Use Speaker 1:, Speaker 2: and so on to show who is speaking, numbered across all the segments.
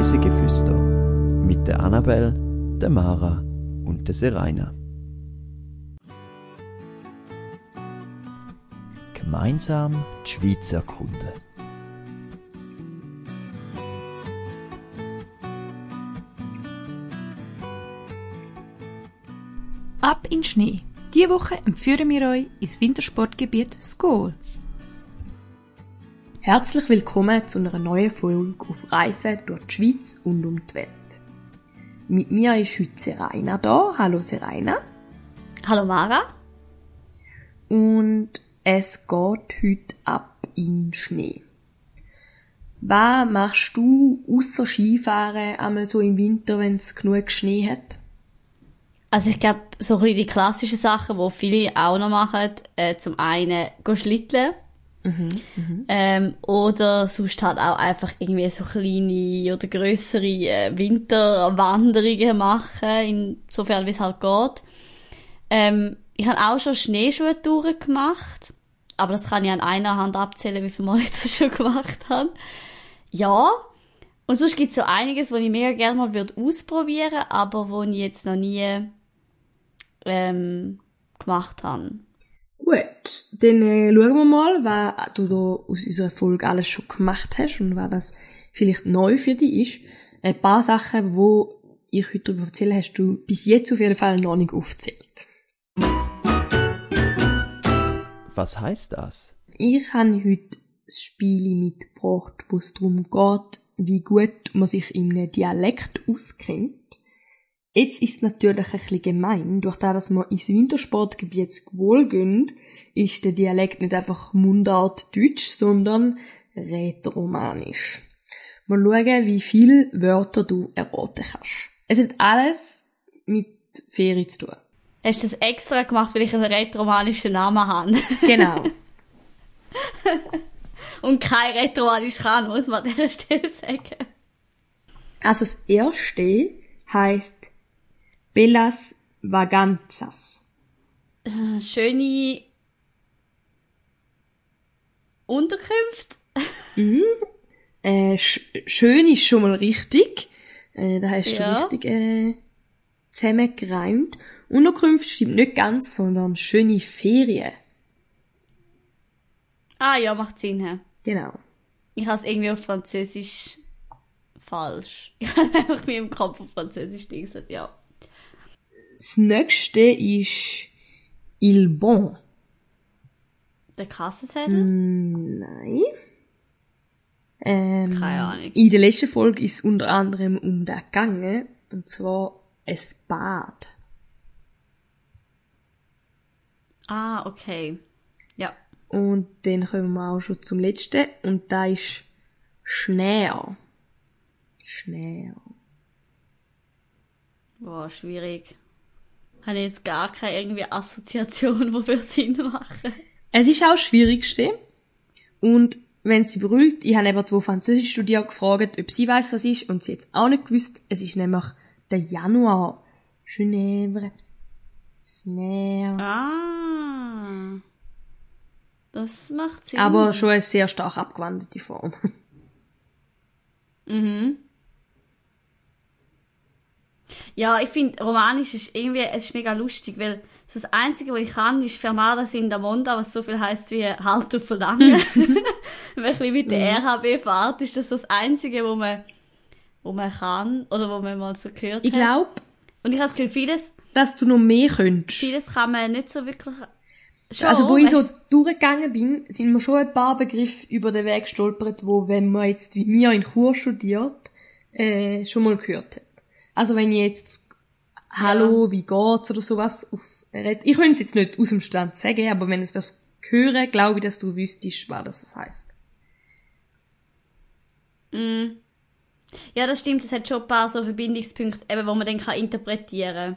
Speaker 1: Reisegeflüster mit der Annabel, der Mara und der Seraina. Gemeinsam die Schweiz erkunden.
Speaker 2: Ab in Schnee. Diese Woche empfehlen wir euch ins Wintersportgebiet Skol.
Speaker 3: Herzlich willkommen zu einer neuen Folge auf Reisen durch die Schweiz und um die Welt. Mit mir ist heute Seraina da. Hallo Seraina.
Speaker 4: Hallo Mara.
Speaker 3: Und es geht heute ab in Schnee. Was machst du außer Skifahren einmal so im Winter, wenn es genug Schnee hat?
Speaker 4: Also ich glaube, so ein bisschen die klassischen Sachen, die viele auch noch machen, äh, zum einen gehen schlitteln. Ähm, oder sonst halt auch einfach irgendwie so kleine oder grössere äh, Winterwanderungen machen, insofern wie es halt geht. Ähm, ich habe auch schon Schneeschuhtouren gemacht, aber das kann ich an einer Hand abzählen, wie viel Mal ich das schon gemacht habe. Ja, und sonst gibt es so einiges, was ich mega gerne mal würde ausprobieren, aber wo ich jetzt noch nie ähm, gemacht habe.
Speaker 3: Gut, dann äh, schauen wir mal, was du da aus unserer Folge alles schon gemacht hast und was das vielleicht neu für dich ist. Ein paar Sachen, wo ich heute darüber erzähle, hast du bis jetzt auf jeden Fall noch nicht aufgezählt.
Speaker 1: Was heißt das?
Speaker 3: Ich habe heute ein Spiel mitgebracht, wo es darum geht, wie gut man sich in einem Dialekt auskennt. Jetzt ist es natürlich ein bisschen gemein. Durch das, dass wir ins Wintersportgebiet wohl gehen, ist der Dialekt nicht einfach Mundart Deutsch, sondern Rätoromanisch. Mal schauen, wie viele Wörter du erraten kannst. Es hat alles mit Ferien zu tun.
Speaker 4: Hast du das extra gemacht, weil ich einen rätoromanischen Namen habe?
Speaker 3: Genau.
Speaker 4: Und kein rätoromanisch kann, muss man an dieser Stelle sagen.
Speaker 3: Also das erste heißt Bellas Vaganzas.
Speaker 4: Äh, Schöne Unterkünfte.
Speaker 3: Äh, sch schön ist schon mal richtig. Äh, da hast du
Speaker 4: Ja.
Speaker 3: richtig äh, zusammengereimt. Unterkunft stimmt nicht ganz, sondern schöne Ferien.
Speaker 4: Ah ja, macht Sinn. hä?
Speaker 3: Genau.
Speaker 4: Ich habe es irgendwie auf Französisch falsch. Ich habe einfach mir im Kopf auf Französisch gesagt, ja.
Speaker 3: Das nächste ist Il Bon.
Speaker 4: Der Kassenzettel?
Speaker 3: Nein. Ähm,
Speaker 4: Keine Ahnung.
Speaker 3: in der letzten Folge ist es unter anderem um das gegangen. Und zwar ein Bad.
Speaker 4: Ah, okay. Ja.
Speaker 3: Und dann kommen wir auch schon zum letzten. Und da ist Schnee. Schnee.
Speaker 4: Boah, schwierig. Habe ich jetzt gar keine irgendwie Assoziation, die für Sinn machen.
Speaker 3: Es ist auch das Schwierigste. Und wenn sie beruhigt, ich habe eben die Französisch studiert gefragt, ob sie weiß, was ist, und sie jetzt auch nicht gewusst. Es ist nämlich der Januar. Genève. Schnee.
Speaker 4: Ah. Das macht Sinn.
Speaker 3: Aber schon eine sehr stark abgewandelte Form.
Speaker 4: Mhm. Ja, ich finde, Romanisch ist irgendwie, es ist mega lustig, weil das Einzige, was ich kann, ist Fermada in der Monda, was so viel heisst wie Halt und Verlangen. Wenn man ein mit der RHB fährt, ist das das Einzige, wo man, wo man kann, oder wo man mal so gehört
Speaker 3: Ich glaube,
Speaker 4: Und ich habe das Gefühl, vieles,
Speaker 3: dass du noch mehr könntest.
Speaker 4: vieles kann man nicht so wirklich, schon,
Speaker 3: Also, wo ich so durchgegangen bin, sind mir schon ein paar Begriffe über den Weg gestolpert, wo, wenn man jetzt wie mir in Chur studiert, äh, schon mal gehört hat. Also, wenn ich jetzt Hallo, wie geht's oder sowas auf red, ich könnte es jetzt nicht aus dem Stand sagen, aber wenn es was hören, glaube ich, dass du wüsstest, was das heißt.
Speaker 4: Mm. Ja, das stimmt. Es hat schon ein paar so Verbindungspunkte, eben, wo man dann kann interpretieren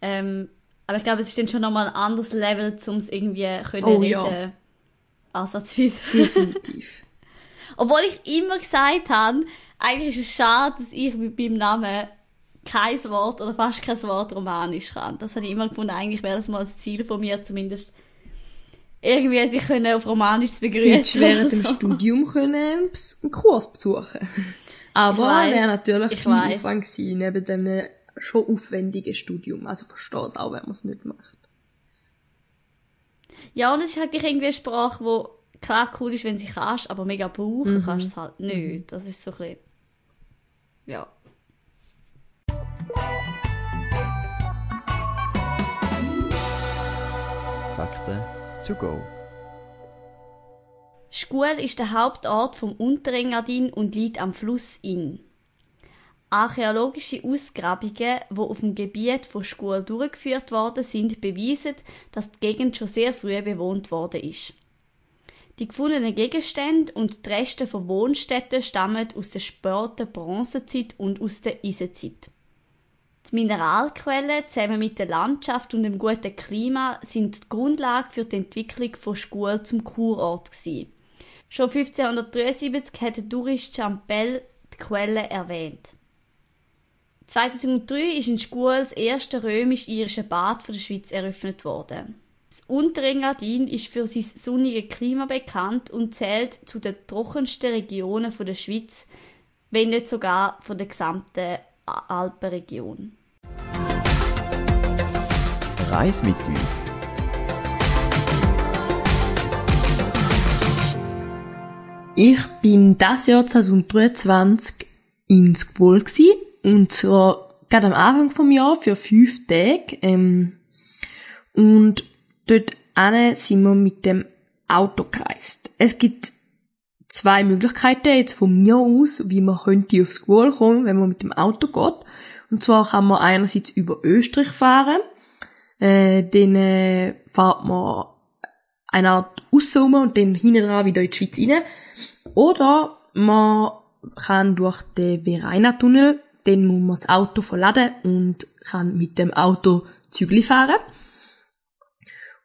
Speaker 4: ähm, Aber ich glaube, es ist dann schon nochmal ein anderes Level, um es irgendwie können
Speaker 3: Oh,
Speaker 4: reden.
Speaker 3: ja.
Speaker 4: Ansatzweise.
Speaker 3: Definitiv.
Speaker 4: Obwohl ich immer gesagt habe, eigentlich ist es schade, dass ich mit meinem Namen kein Wort oder fast kein Wort Romanisch kann. Das habe ich immer gefunden, eigentlich wäre das mal das Ziel von mir zumindest. Irgendwie sich können auf Romanisch zu begrüßen.
Speaker 3: während
Speaker 4: oder
Speaker 3: dem
Speaker 4: so.
Speaker 3: Studium können einen Kurs besuchen. Aber wäre natürlich
Speaker 4: ich
Speaker 3: viel
Speaker 4: weiss.
Speaker 3: Aufwand gewesen, neben dem schon aufwendigen Studium. Also verstehe es auch, wenn man es nicht macht.
Speaker 4: Ja, und es ist halt irgendwie eine Sprache, wo klar cool ist, wenn sie kannst, aber mega brauchen kannst du es halt nicht. Das ist so ein bisschen, ja.
Speaker 1: To go.
Speaker 4: Schkuhl ist der Hauptort vom Unterengadin und liegt am Fluss Inn. Archäologische Ausgrabungen, die auf dem Gebiet von Schkuhl durchgeführt worden sind, beweisen, dass die Gegend schon sehr früh bewohnt worden ist. Die gefundenen Gegenstände und die Reste von Wohnstätten stammen aus der späten Bronzezeit und aus der Eisenzeit. Die Mineralquellen zusammen mit der Landschaft und dem guten Klima sind die Grundlage für die Entwicklung von Schkuhl zum Kurort gewesen. Schon 1573 hat der Tourist Champel die Quelle erwähnt. 2003 ist in Schkuhl das erste römisch-irische Bad von der Schweiz eröffnet worden. Das Unterengadin ist für sein sonniges Klima bekannt und zählt zu den trockensten Regionen der Schweiz, wenn nicht sogar von der gesamten Alpenregion.
Speaker 1: Reis mit uns.
Speaker 3: Ich bin das Jahr 2023 in gsi und zwar gerade am Anfang vom Jahr für fünf Tage ähm, und dort sind wir mit dem Auto gereist. Es gibt zwei Möglichkeiten jetzt von mir aus, wie man könnte aufs Squall kommen, wenn man mit dem Auto geht. Und zwar kann man einerseits über Österreich fahren, äh, dann äh, fährt man eine Art auszoomen und dann hinten dran wieder in die Schweiz rein. Oder man kann durch den Vereina-Tunnel, dann muss man das Auto verladen und kann mit dem Auto Zügli fahren.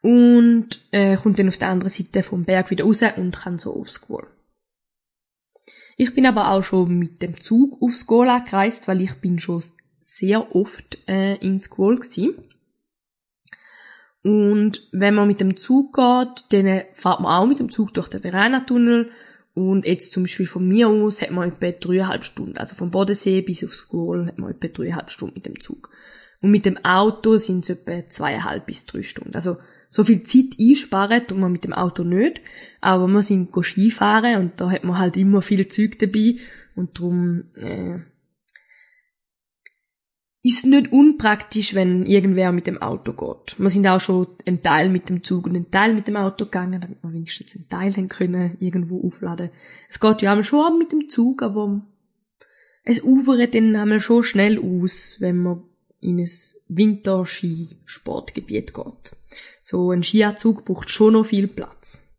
Speaker 3: Und äh, kommt dann auf der anderen Seite vom Berg wieder raus und kann so aufs Goal. Ich bin aber auch schon mit dem Zug aufs Goal angereist, weil ich bin schon sehr oft äh, ins Goal gsi. Und wenn man mit dem Zug geht, dann fährt man auch mit dem Zug durch den Verena-Tunnel. Und jetzt zum Beispiel von mir aus hat man etwa dreieinhalb Stunden. Also vom Bodensee bis aufs Goal hat man etwa dreieinhalb Stunden mit dem Zug. Und mit dem Auto sind es etwa zweieinhalb bis drei Stunden. Also so viel Zeit einsparen tut man mit dem Auto nicht. Aber wir sind Skifahren und da hat man halt immer viel Zeug dabei. Und darum äh, ist nicht unpraktisch, wenn irgendwer mit dem Auto geht. Wir sind auch schon einen Teil mit dem Zug und einen Teil mit dem Auto gegangen, damit wir wenigstens einen Teil dann können irgendwo aufladen. Es geht ja schon mit dem Zug, aber es ufert dann einmal schon schnell aus, wenn man in ein Winterskisportgebiet geht. So ein Skianzug braucht schon noch viel Platz.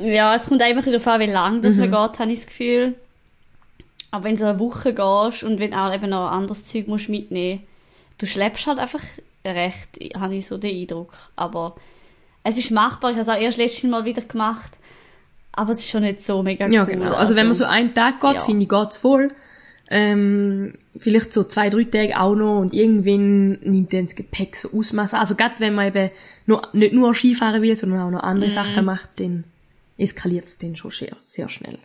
Speaker 4: Ja, es kommt einfach darauf an, wie lang das man geht, habe ich das Gefühl. Aber wenn du so eine Woche gehst und wenn auch eben noch anderes Zeug musst mitnehmen, du schleppst halt einfach recht, habe ich so den Eindruck. Aber es ist machbar, ich habe es auch erst letztes Mal wieder gemacht. Aber es ist schon nicht so mega
Speaker 3: Ja,
Speaker 4: cool.
Speaker 3: genau. Also, wenn man so einen Tag geht,
Speaker 4: ja.
Speaker 3: finde ich, geht's voll. Ähm, vielleicht so zwei, drei Tage auch noch und irgendwann nimmt dann das Gepäck so Ausmaß. Also gerade wenn man eben nur, nicht nur Skifahren will, sondern auch noch andere Sachen macht, dann eskaliert's dann schon sehr, sehr schnell.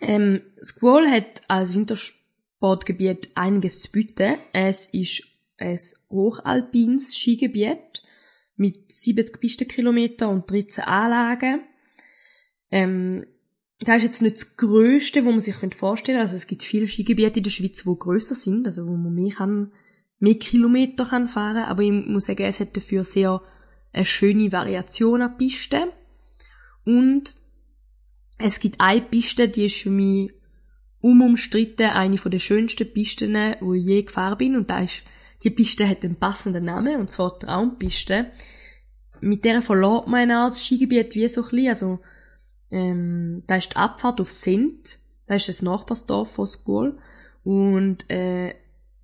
Speaker 3: Ähm, Squall hat als Wintersportgebiet einiges zu bieten. Es ist ein hochalpines Skigebiet mit 70 Pistenkilometer und 13 Anlagen. Ähm, das ist jetzt nicht das Größte, wo man sich vorstellen könnte. Also es gibt viele Skigebiete in der Schweiz, die grösser sind, also wo man mehr, kann, mehr Kilometer kann fahren Aber ich muss sagen, es hat dafür sehr eine schöne Variation an Pisten. Und es gibt eine Piste, die ist für mich unumstritten eine der schönsten Pisten, wo ich je gefahren bin. Und da ist, die Piste hat einen passenden Namen, und zwar Traumpiste. Mit der verlässt man das Skigebiet wie so ein bisschen, also, ähm, da ist die Abfahrt auf Sent, da ist das Nachbarsdorf von Skol. Und, äh,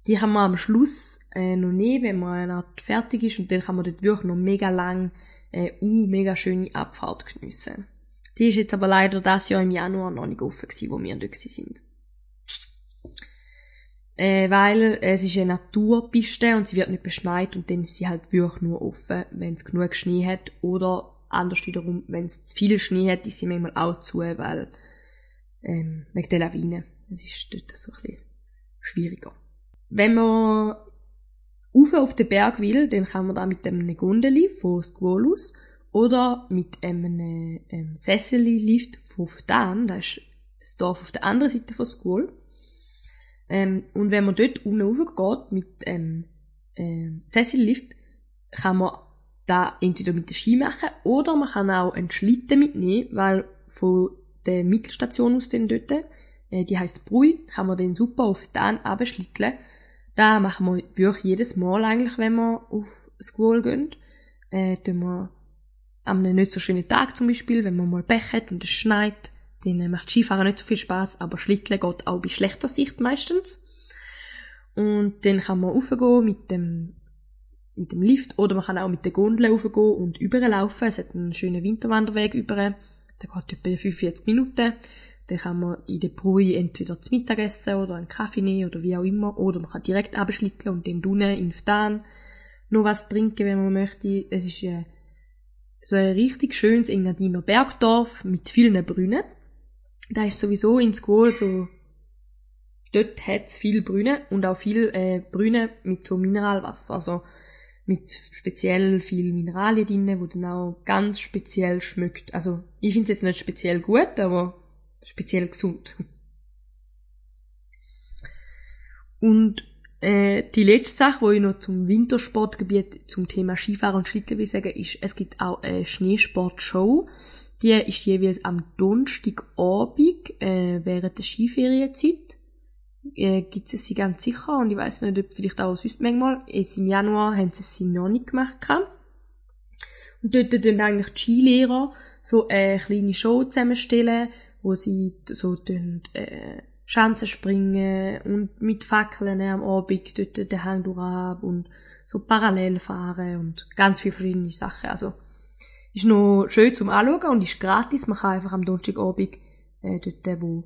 Speaker 3: die haben wir am Schluss, äh, noch nie, wenn man Art fertig ist, und dann kann man dort wirklich noch mega lang, äh, uh, mega schöne Abfahrt geniessen. Die ist jetzt aber leider das Jahr im Januar noch nicht offen gewesen, wo wir dort sind. Äh, weil es ist eine Naturpiste und sie wird nicht beschneit und dann ist sie halt wirklich nur offen, wenn es genug Schnee hat oder anders wiederum, wenn es zu viel Schnee hat, ist sie manchmal auch zu, weil ähm, wegen der Lawine. Es ist dort so ein bisschen schwieriger. Wenn man rauf auf den Berg will, dann kann man da mit einem Gondeli von Squall aus oder mit einem ähm, Sesseli-Lift von Ftan, das ist das Dorf auf der anderen Seite von Squall. Ähm, und wenn man dort unten raufgeht mit ähm, ähm, Sessel-Lift, kann man da entweder mit der Ski machen oder man kann auch einen Schlitten mitnehmen, weil von der Mittelstation aus den dort, äh, die heißt Brui, kann man den super auf den abschlitteln. Da machen wir wirklich jedes Mal eigentlich, wenn wir auf Squall gehen. Äh, tun wir an einem nicht so schönen Tag zum Beispiel, wenn man mal Pech hat und es schneit, dann macht Skifahren nicht so viel Spaß, aber Schlitteln geht auch bei schlechter Sicht meistens. Und dann kann man raufgehen mit dem, mit dem Lift oder man kann auch mit der Gondel raufgehen und überlaufen. Es hat einen schönen Winterwanderweg über. Der geht etwa 45 Minuten. Dann kann man in der Brui entweder zum Mittagessen oder einen Kaffee nehmen oder wie auch immer. Oder man kann direkt abschlitteln und dann unten in Ftan noch was trinken, wenn man möchte. Es ist äh, so ein richtig schönes Engadiner Bergdorf mit vielen Brünnen. Da ist sowieso in Squall so dort hat's viel Brüne und auch viel äh, Brüne mit so Mineralwasser, also mit speziell viel Mineralien drin, wo dann auch ganz speziell schmeckt. Also ich finde es jetzt nicht speziell gut, aber speziell gesund. Und äh, die letzte Sache, wo ich noch zum Wintersportgebiet zum Thema Skifahren und Schlitteln will sagen, ist, es gibt auch eine Schneesportshow. Die ist jeweils am Donnerstagabend äh, während der Skiferienzeit äh, gibt es sie ganz sicher und ich weiß nicht, ob vielleicht auch sonst manchmal. Jetzt im Januar haben sie sie noch nicht gemacht. Und dort dann eigentlich die Skilehrer so eine kleine Show zusammenstellen, wo sie so tun, äh, Schanzen springen und mit Fackeln am Abend dort den Hang durchab und so parallel fahren und ganz viele verschiedene Sachen. Also, ist noch schön zum Anschauen und ist gratis. Man kann einfach am Donnerstagabend äh, dort, wo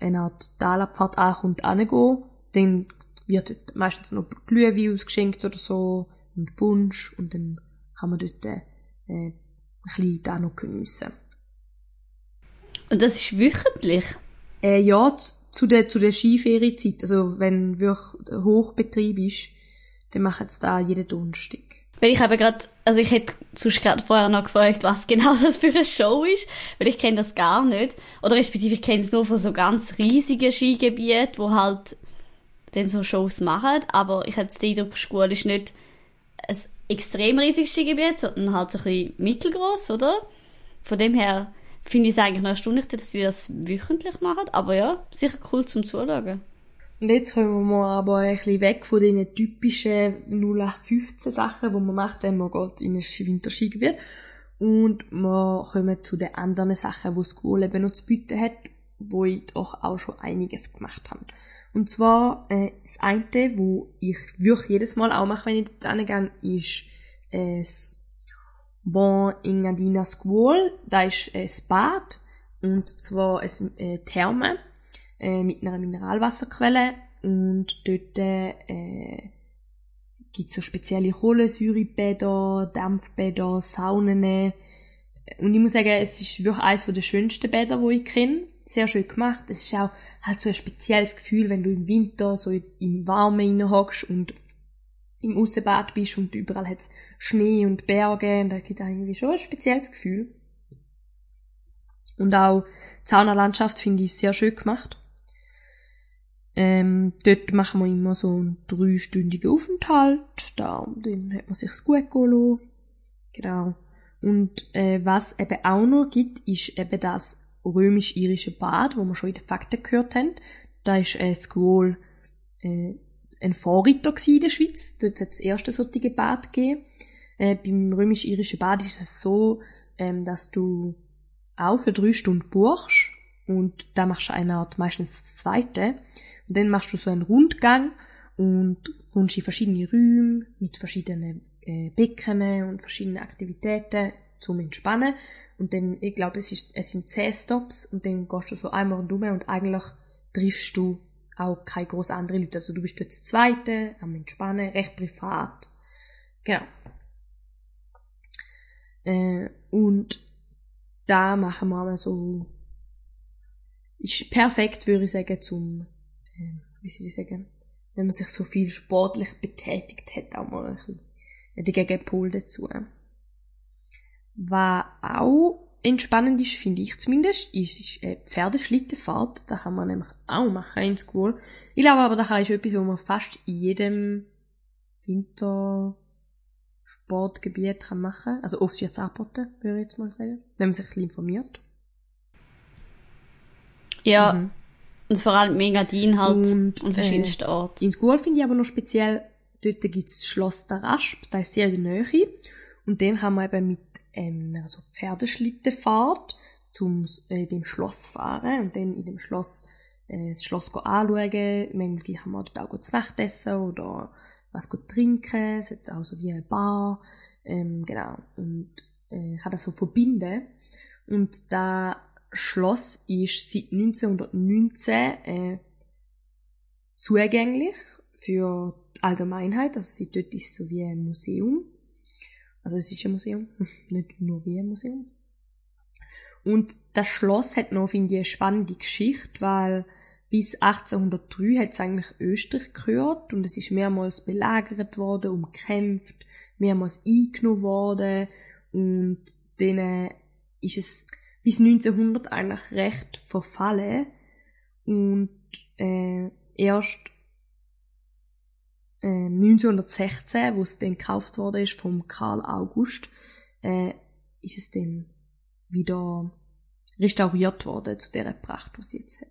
Speaker 3: eine Art Talabfahrt ankommt, angehen. Dann wird dort meistens noch Glühwein ausgeschenkt oder so und Punsch und dann kann man dort äh, ein bisschen da noch geniessen.
Speaker 4: Und das ist wöchentlich?
Speaker 3: Äh, ja, zu der, zu der Skiferienzeit. Also wenn wirklich Hochbetrieb ist, dann machen sie da jeden Donnerstag.
Speaker 4: Weil ich habe gerade, also ich hätte sonst gerade vorher noch gefragt, was genau das für eine Show ist, weil ich kenne das gar nicht. Oder respektive ich kenne es nur von so ganz riesigen Skigebieten, wo halt dann so Shows machen. Aber ich hatte den Eindruck, Schule ist nicht ein extrem riesiges Skigebiet, sondern halt so ein bisschen mittelgroß, oder? Von dem her finde ich es eigentlich noch erstaunlich, dass sie das wöchentlich machen. Aber ja, sicher cool zum Zuschauen.
Speaker 3: Und jetzt kommen wir aber ein bisschen weg von diesen typischen 0815 Sachen, die man macht, wenn man geht in ein Winterskigebiet. Und wir kommen zu den anderen Sachen, die School eben noch zu bieten hat, wo ich doch auch schon einiges gemacht habe. Und zwar, äh, das eine, wo ich wirklich jedes Mal auch mache, wenn ich dort hingehe, ist äh, das Bon Engadina School. Da ist äh, das Bad. Und zwar ein äh, Therme äh, mit einer Mineralwasserquelle und dort äh, gibt so spezielle Kohlensäurebäder, Dampfbäder, Saunen. Und ich muss sagen, es ist wirklich eines der schönsten Bäder, die ich kenne. Sehr schön gemacht. Es ist auch halt so ein spezielles Gefühl, wenn du im Winter so im Warmen hockst und im Aussenbad bist und überall hat es Schnee und Berge und da gibt irgendwie schon ein spezielles Gefühl. Und auch die Saunalandschaft finde ich sehr schön gemacht. Ähm, dort machen wir immer so einen dreistündigen Aufenthalt. Da, dann hat man sich's gut gehen Genau. Und äh, was eben auch noch gibt, ist eben das römisch-irische Bad, wo wir schon in den Fakten gehört haben. Da ist äh, Squall äh, ein Vorreiter in der Schweiz. Dort hat es das erste solche Bad gegeben. Äh, beim römisch-irischen Bad ist es so, ähm, dass du auch für drei Stunden buchst und da machst du eine Art meistens das zweite. Und dann machst du so einen Rundgang und kommst in verschiedene Räume mit verschiedenen äh, Becken und verschiedenen Aktivitäten zum Entspannen. Und dann, ich glaube, es, ist, es sind zehn Stops und dann gehst du so einmal rundum und eigentlich triffst du auch keine groß andere Leute. Also du bist das Zweite, am Entspannen, recht privat. Genau. Äh, und da machen wir so ist perfekt, würde ich sagen, zum, äh, wie soll ich sagen, wenn man sich so viel sportlich betätigt hat, auch mal ein bisschen der Gegenpol dazu. Was auch entspannend ist, finde ich zumindest, ist, ist eine Pferdeschlittenfahrt. Da kann man nämlich auch machen in School. Ich glaube aber, das ist etwas, was man fast in jedem Wintersportgebiet kann machen. Also oft wird es angeboten, würde ich jetzt mal sagen. Wenn man sich ein bisschen informiert.
Speaker 4: Ja. Mhm. Und vor allem Megadin halt und, an verschiedensten äh, Orten.
Speaker 3: In School finde ich aber noch speziell, dort gibt es Schloss der Rasp, da ist sehr in der Nähe. Und den haben wir eben mit ähm, also Pferdeschlittenfahrt zum äh, dem Schloss fahren und dann in dem Schloss äh, das Schloss anschauen. Manchmal kann man dort auch zu Nacht essen oder was gut trinken. Es hat auch so wie eine Bar. Ähm, genau. Und äh, kann das so verbinden. Und da Schloss ist seit 1919 äh, zugänglich für die Allgemeinheit. Also seit dort ist es so wie ein Museum. Also es ist ein Museum, nicht nur wie ein Museum. Und das Schloss hat noch, finde ich, eine spannende Geschichte, weil bis 1803 hat es eigentlich Österreich gehört und es ist mehrmals belagert worden, umkämpft, mehrmals eingenommen worden und dann ist es bis 1900 eigentlich recht verfallen und äh, erst 1916, ähm, wo es dann gekauft worden ist vom Karl August, äh, ist es dann wieder restauriert worden zu der Pracht, was sie jetzt hat.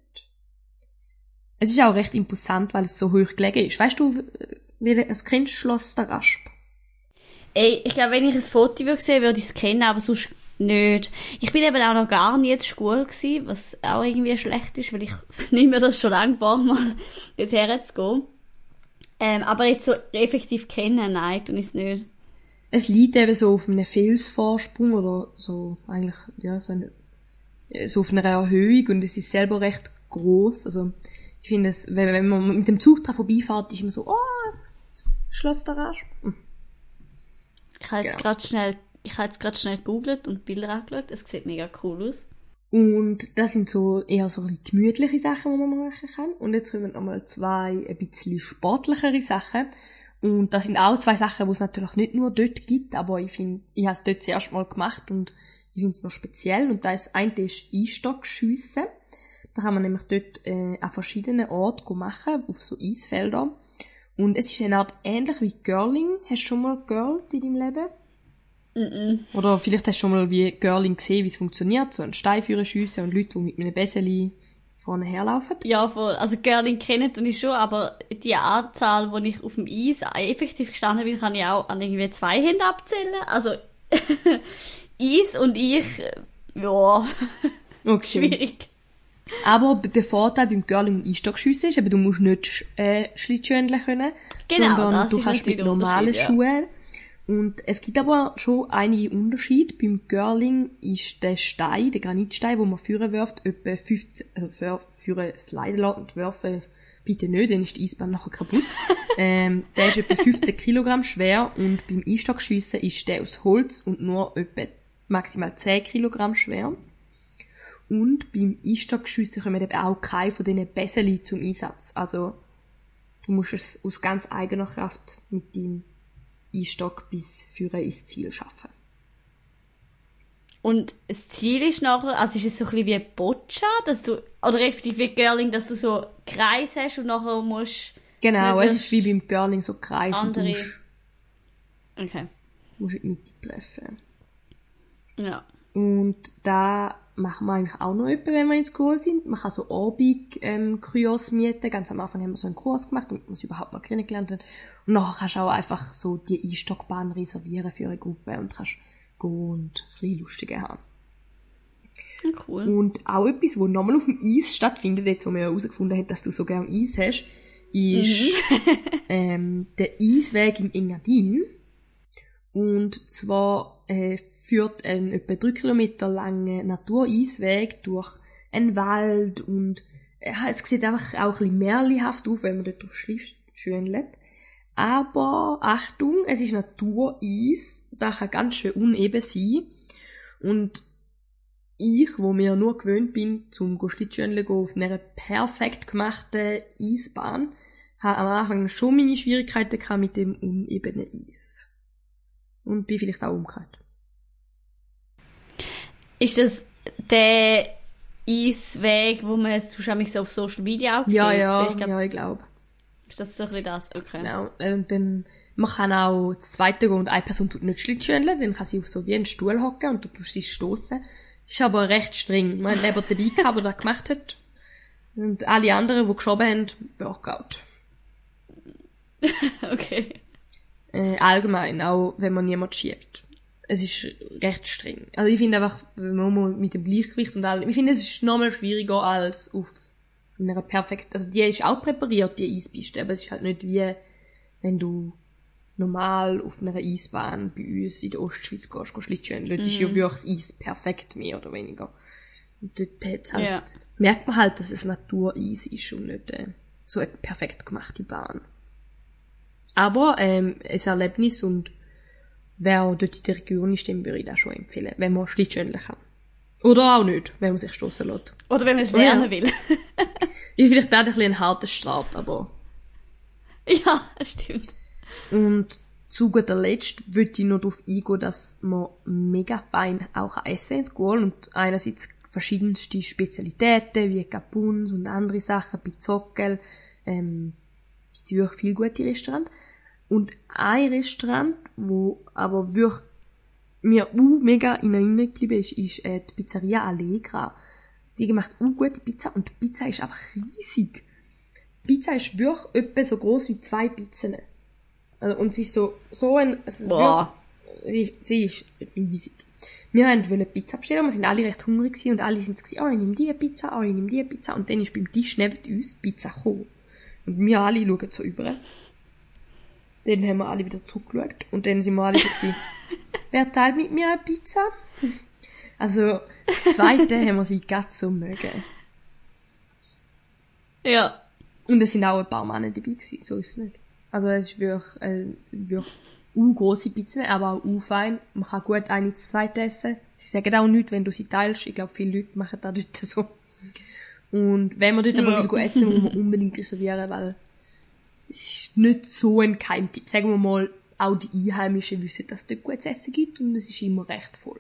Speaker 3: Es ist auch recht imposant, weil es so hoch gelegen ist. Weißt du, wie, also kennst Schloss der Rasp?
Speaker 4: Ey, ich glaube, wenn ich ein Foto würde sehen, würde ich es kennen, aber sonst nicht. Ich bin eben auch noch gar nie in der Schule gewesen, was auch irgendwie schlecht ist, weil ich nehme mir das schon lange vor, mal dorthin zu gehen. Ähm, aber jetzt so effektiv kennen, nein, tun ich es nicht.
Speaker 3: Es liegt eben so auf einem Felsvorsprung oder so, eigentlich, ja, so, eine, so auf einer Erhöhung und es ist selber recht groß. Also, ich finde es, wenn, wenn man mit dem Zug dran vorbeifährt, ist man so, oh, Schloss. Hm.
Speaker 4: Ich habe jetzt genau. gerade schnell, ich habe jetzt gerade schnell gegoogelt und Bilder angeschaut. Es sieht mega cool aus.
Speaker 3: Und das sind so eher so ein gemütliche Sachen, die man machen kann. Und jetzt kommen nochmal zwei ein bisschen sportlichere Sachen. Und das sind auch zwei Sachen, die es natürlich nicht nur dort gibt, aber ich finde, ich habe es dort zuerst mal gemacht und ich finde es noch speziell. Und da ist eine ist Einstockschiessen. Da kann man nämlich dort äh, an verschiedenen Orten machen, auf so Eisfelder. Und es ist eine Art ähnlich wie Girling. Hast du schon mal Girl in deinem Leben? Mm -mm. Oder vielleicht hast du schon mal wie Girling gesehen, wie es funktioniert, so ein Stein führen schiessen und Leute, die mit einem Besseli vorne herlaufen.
Speaker 4: Ja, voll. Also Girling kennen tue ich schon, aber die Anzahl, wo ich auf dem Eis effektiv gestanden bin, kann ich auch an irgendwie zwei Händen abzählen. Also Eis und ich, ja, okay. schwierig.
Speaker 3: Aber der Vorteil beim Girling und Einstockschiessen ist eben, du musst nicht äh, Schlittschuhe können,
Speaker 4: genau,
Speaker 3: sondern du kannst mit normalen Schuhen und es gibt aber schon einige Unterschiede. Beim Girling ist der Stein, der Granitstein, wo man führen wirft, etwa 15, also für, führen sliden lassen und werfen bitte nicht, dann ist die Eisbahn nachher kaputt. ähm, der ist etwa 15 Kilogramm schwer und beim Einstockschiessen ist der aus Holz und nur etwa maximal 10 Kilogramm schwer. Und beim Einstockschiessen kommen eben auch keine von diesen Besseli zum Einsatz. Also, du musst es aus ganz eigener Kraft mit deinem Einstock bis Führer ins Ziel schaffen.
Speaker 4: Und das Ziel ist nachher, also ist es so ein bisschen wie ein Boccia, dass du, oder respektive wie Girling, dass du so Kreis hast und nachher musst...
Speaker 3: Genau, es ist wie beim Girling so Kreis
Speaker 4: andere... und musst,
Speaker 3: okay. musst in die Mitte treffen.
Speaker 4: Ja.
Speaker 3: Und da machen wir eigentlich auch noch etwas, wenn wir ins Kurs sind. Man kann so Abend ähm, mieten. Ganz am Anfang haben wir so einen Kurs gemacht, damit man es überhaupt mal kennengelernt hat. Und nachher kannst du auch einfach so die Einstockbahn reservieren für eine Gruppe und kannst gehen und ein bisschen lustige haben.
Speaker 4: Cool.
Speaker 3: Und auch etwas, was nochmal auf dem Eis stattfindet, jetzt wo man ja herausgefunden hat, dass du so gerne Eis hast, ist mhm. ähm, der Eisweg im Engadin. Und zwar äh, führt ein etwa drei Kilometer langer Natureisweg durch einen Wald und äh, es sieht einfach auch ein bisschen märchenhaft auf, wenn man dort drauf schwindelt. Aber Achtung, es ist Natureis, das kann ganz schön uneben sein. Und ich, wo mir nur gewöhnt bin, zum Schlittschuhen auf einer perfekt gemachten Eisbahn, habe am Anfang schon meine Schwierigkeiten mit dem unebenen Eis. Und bin vielleicht auch umgekehrt.
Speaker 4: Ist das der Eisweg, wo man es wahrscheinlich so auf Social Media auch sieht?
Speaker 3: Ja, ja,
Speaker 4: ich glaub,
Speaker 3: ja, ich glaube.
Speaker 4: Ist das so ein bisschen das? Okay.
Speaker 3: Genau. Und dann, man kann auch das zweite gehen und eine Person tut nicht Schlittschuhen, dann kann sie auf so wie einen Stuhl hocken und du tust sie stoßen. Ist aber recht streng. Man hat jemanden dabei gehabt, der das gemacht hat. Und alle anderen, die geschoben haben, Workout.
Speaker 4: okay.
Speaker 3: Äh, allgemein, auch wenn man niemand schiebt. Es ist recht streng. Also ich finde einfach, wenn man mit dem Gleichgewicht und allem, ich finde, es ist nochmal schwieriger als auf einer perfekt, also die ist auch präpariert, die Eispiste, aber es ist halt nicht wie, wenn du normal auf einer Eisbahn bei uns in der Ostschweiz gehst, gehst Schlittschuhen. Dort ist ja wirklich das Eis perfekt, mehr oder weniger. Und dort hat's halt,
Speaker 4: Ja.
Speaker 3: merkt man halt, dass es Natureis ist und nicht äh, so eine perfekt gemachte Bahn. Aber ähm, ein Erlebnis und wer dort in der Region ist, dem würde ich das schon empfehlen, wenn man Schlittschuhen kann. Oder auch nicht, wenn man sich stoßen lässt.
Speaker 4: Oder wenn man es lernen will.
Speaker 3: Ist vielleicht auch ein bisschen ein harter Start, aber
Speaker 4: ja, das stimmt.
Speaker 3: Und zu guter Letzt würde ich noch darauf eingehen, dass man mega fein auch essen in School und einerseits verschiedenste Spezialitäten wie Capuns und andere Sachen, Pizzockel, ähm, gibt wirklich viele gute Restaurants. Und ein Restaurant, wo aber wirklich mir auch mega in Erinnerung geblieben ist, ist äh, die Pizzeria Allegra. Die macht auch gute Pizza und die Pizza ist einfach riesig. Die Pizza ist wirklich etwa so groß wie zwei Pizzen. Also, und sie ist so, so ein, ist
Speaker 4: Boah.
Speaker 3: wirklich, sie, sie ist riesig. Wir haben wollen Pizza bestellen, wir sind alle recht hungrig gewesen und alle sind so gewesen, oh, ich nehme die Pizza, oh, ich nehme die Pizza. Und dann ist beim Tisch neben uns Pizza gekommen. Und wir alle schauen so über. Dann haben wir alle wieder zurückgeschaut und dann sind wir alle so gewesen, wer teilt mit mir eine Pizza? Also, das zweite haben wir sie ganz so mögen.
Speaker 4: Ja.
Speaker 3: Und es sind auch ein paar Männer dabei gewesen, so ist es nicht. Also es ist wirklich, äh, wirklich große Pizzen, aber auch u fein. Man kann gut eine zu zweit essen. Sie sagen auch nichts, wenn du sie teilst. Ich glaube, viele Leute machen das dort so. Und wenn man dort aber
Speaker 4: Ja.
Speaker 3: will essen, muss man unbedingt reservieren, weil es ist nicht so ein Geheimtipp. Sagen wir mal, auch die Einheimischen wissen, dass es dort gutes Essen gibt und es ist immer recht voll.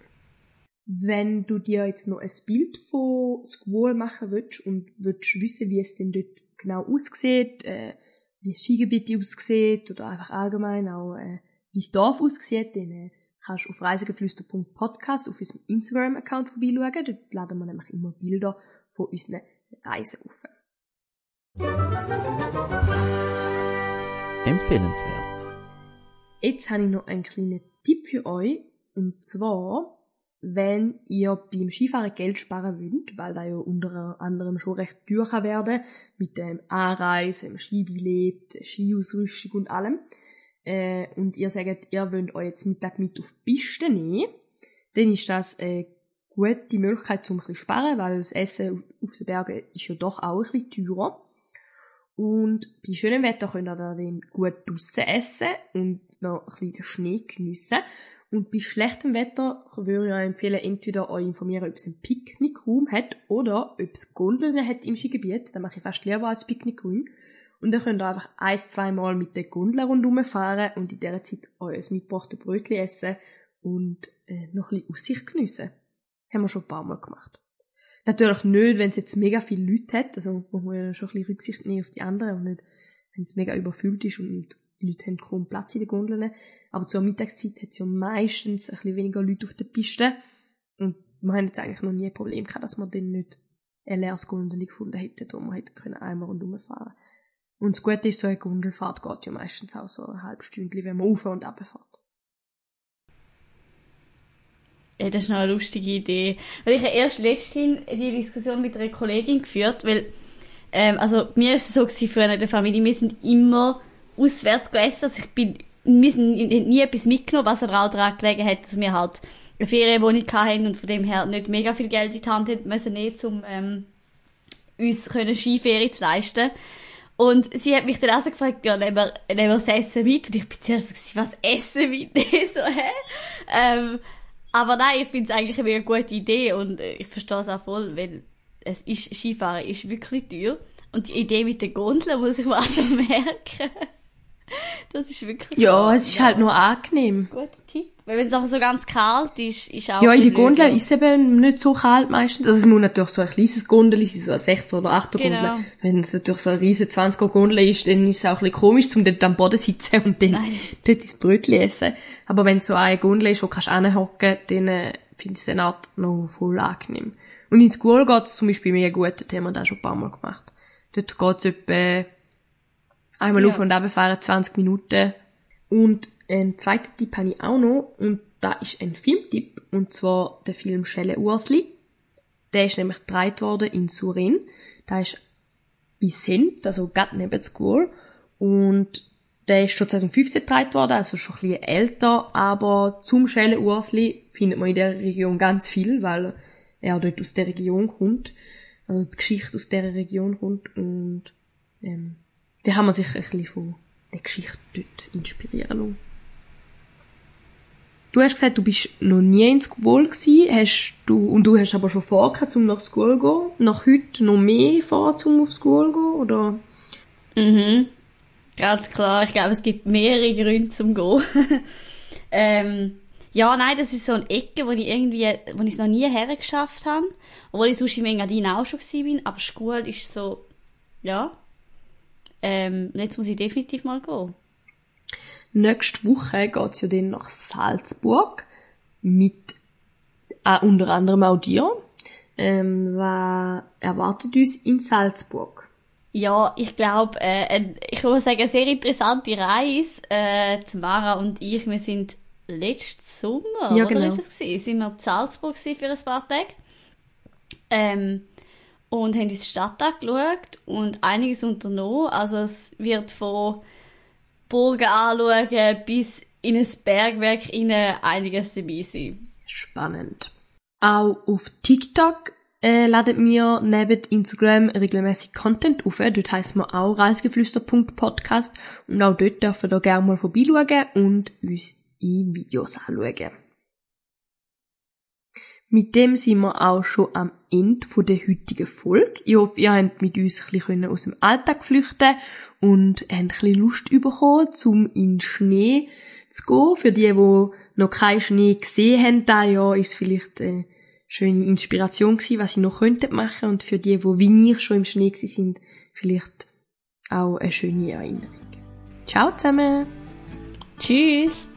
Speaker 3: Wenn du dir jetzt noch ein Bild von Squall machen willst und willst wissen, wie es denn dort genau aussieht, äh, wie das Skigebiet aussieht oder einfach allgemein auch, äh, wie das Dorf aussieht, dann äh, kannst du auf reisegeflüster.podcast auf unserem Instagram-Account vorbeischauen. Dort laden wir nämlich immer Bilder von unseren Reisen auf.
Speaker 1: Empfehlenswert.
Speaker 3: Jetzt habe ich noch einen kleinen Tipp für euch. Und zwar, wenn ihr beim Skifahren Geld sparen wollt, weil da ja unter anderem schon recht teuer kann werden mit dem Anreise, dem Skibillett, Skiausrüstung und allem, äh, und ihr sagt, ihr wollt euch jetzt Mittag mit auf die Piste nehmen, dann ist das eine gute Möglichkeit, um ein bisschen sparen, weil das Essen auf den Bergen ist ja doch auch ein bisschen teurer. Und bei schönem Wetter könnt ihr dann gut draussen essen und noch ein bisschen den Schnee geniessen. Und bei schlechtem Wetter würde ich euch empfehlen, entweder euch informieren, ob es einen Picknickraum hat oder ob es Gondeln hat im Skigebiet. Das mache ich fast lieber als Picknickraum. Und dann könnt ihr einfach ein, zwei Mal mit der Gondel rundherum fahren und in dieser Zeit euer mitgebrachte Brötchen essen und äh, noch ein bisschen Aussicht geniessen. Haben wir schon ein paar Mal gemacht. Natürlich nicht, wenn es jetzt mega viele Leute hat, also muss man ja schon ein bisschen Rücksicht nehmen auf die anderen und nicht, wenn es mega überfüllt ist und die Leute haben kaum Platz in den Gondeln. Aber zur Mittagszeit hat es ja meistens ein bisschen weniger Leute auf der Piste und wir haben jetzt eigentlich noch nie ein Problem gehabt, dass wir dann nicht ein leeres Gondel gefunden hätten, wo wir hätten können einmal rundherum fahren. Und das Gute ist, so eine Gondelfahrt geht ja meistens auch so eine halbe Stunde, wenn man auf und ab fährt.
Speaker 4: Ja, das ist noch eine lustige Idee. Weil ich habe erst letztens die Diskussion mit einer Kollegin geführt, weil, ähm, also, mir ist es so gewesen, früher in der Familie, wir sind immer auswärts gegessen, also ich bin, wir sind nie etwas mitgenommen, was aber auch daran gelegen hat, dass wir halt eine Ferienwohnung hatten und von dem her nicht mega viel Geld in die Hand hätten müssen, nicht, um, ähm, uns können Skiferien zu leisten. Und sie hat mich dann auch so gefragt, ja, nehmen wir, nehmen wir das Essen mit? Und ich bin zuerst so, was Essen mit? so, hä? Ähm, Aber nein, ich finde es eigentlich eine gute Idee und äh, ich verstehe es auch voll, weil es ist, Skifahren ist wirklich teuer. Und die Idee mit den Gondeln muss ich mal so merken. Das ist wirklich...
Speaker 3: Ja, es ist halt nur angenehm.
Speaker 4: Guter Tipp. Weil wenn es auch so ganz kalt ist, ist auch...
Speaker 3: Ja, in der. Gondel ist es eben nicht so kalt meistens. Also es muss natürlich so ein kleines Gondel sein, so ein 6 oder 8
Speaker 4: Genau.
Speaker 3: Gondel. Wenn es natürlich so ein riesen 20er Gondel ist, dann ist es auch ein bisschen komisch, um dort am Boden sitzen und dann
Speaker 4: Nein.
Speaker 3: dort ins Brötchen essen. Aber wenn es so eine Gondel ist, wo du kannst hinhocken, dann äh, finde ich es dann auch noch voll angenehm. Und ins School geht es zum Beispiel mega gut, das haben wir da schon ein paar Mal gemacht. Dort geht es etwa einmal
Speaker 4: Ja.
Speaker 3: auf und ab fahren, 20 Minuten. Und einen zweiten Tipp habe ich auch noch, und da ist ein Filmtipp, und zwar der Film Schelle Ursli. Der ist nämlich gedreht worden in Surin. Da ist bei Sent, also gerade neben School. Und der ist schon 2015 gedreht worden, also schon ein bisschen älter, aber zum Schelle Ursli findet man in der Region ganz viel, weil er dort aus der Region kommt. Also die Geschichte aus der Region kommt und ähm, da haben wir sich ein bisschen von der Geschichte dort inspirieren lassen. Du hast gesagt, du bist noch nie in School gsi, hast du, und du hast aber schon vor, um nach School zu gehen. Nach heute noch mehr vor, um auf School zu gehen, oder?
Speaker 4: Mhm. Ganz klar. Ich glaube, es gibt mehrere Gründe zum Gehen. ähm, ja, nein, das ist so eine Ecke, wo ich irgendwie, wo ich es noch nie hergeschafft habe. Obwohl ich sonst im Engadin auch schon gewesen bin. Aber Schule ist so, ja. Ähm, jetzt muss ich definitiv mal gehen.
Speaker 3: Nächste Woche geht's ja dann nach Salzburg mit äh, unter anderem auch dir. Ähm, was erwartet uns in Salzburg?
Speaker 4: Ja, ich glaube, äh, ein- ich muss sagen, eine sehr interessante Reise. Äh, Mara und ich, wir sind letzten Sommer,
Speaker 3: Ja,
Speaker 4: oder
Speaker 3: genau.
Speaker 4: ist das gewesen? Sind wir in Salzburg für ein paar Tage. Ähm, und haben uns die Stadt angeschaut und einiges unternommen. Also es wird von Burgen anschauen bis in ein Bergwerk rein einiges dabei sein.
Speaker 3: Spannend. Auch auf TikTok äh, laden wir neben Instagram regelmäßig Content auf. Dort heisst wir auch reisgeflüster.podcast und auch dort dürfen ihr gerne mal vorbeischauen und uns in Videos anschauen. Mit dem sind wir auch schon am Ende der heutigen Folge. Ich hoffe, ihr habt mit uns ein bisschen aus dem Alltag flüchten und habt ein bisschen Lust bekommen, um in den Schnee zu gehen. Für die, die noch keinen Schnee gesehen haben, da Jahr ist es vielleicht eine schöne Inspiration gewesen, was sie noch könnten machen. Und für die, die wie ich schon im Schnee sind, vielleicht auch eine schöne Erinnerung. Ciao zusammen!
Speaker 4: Tschüss!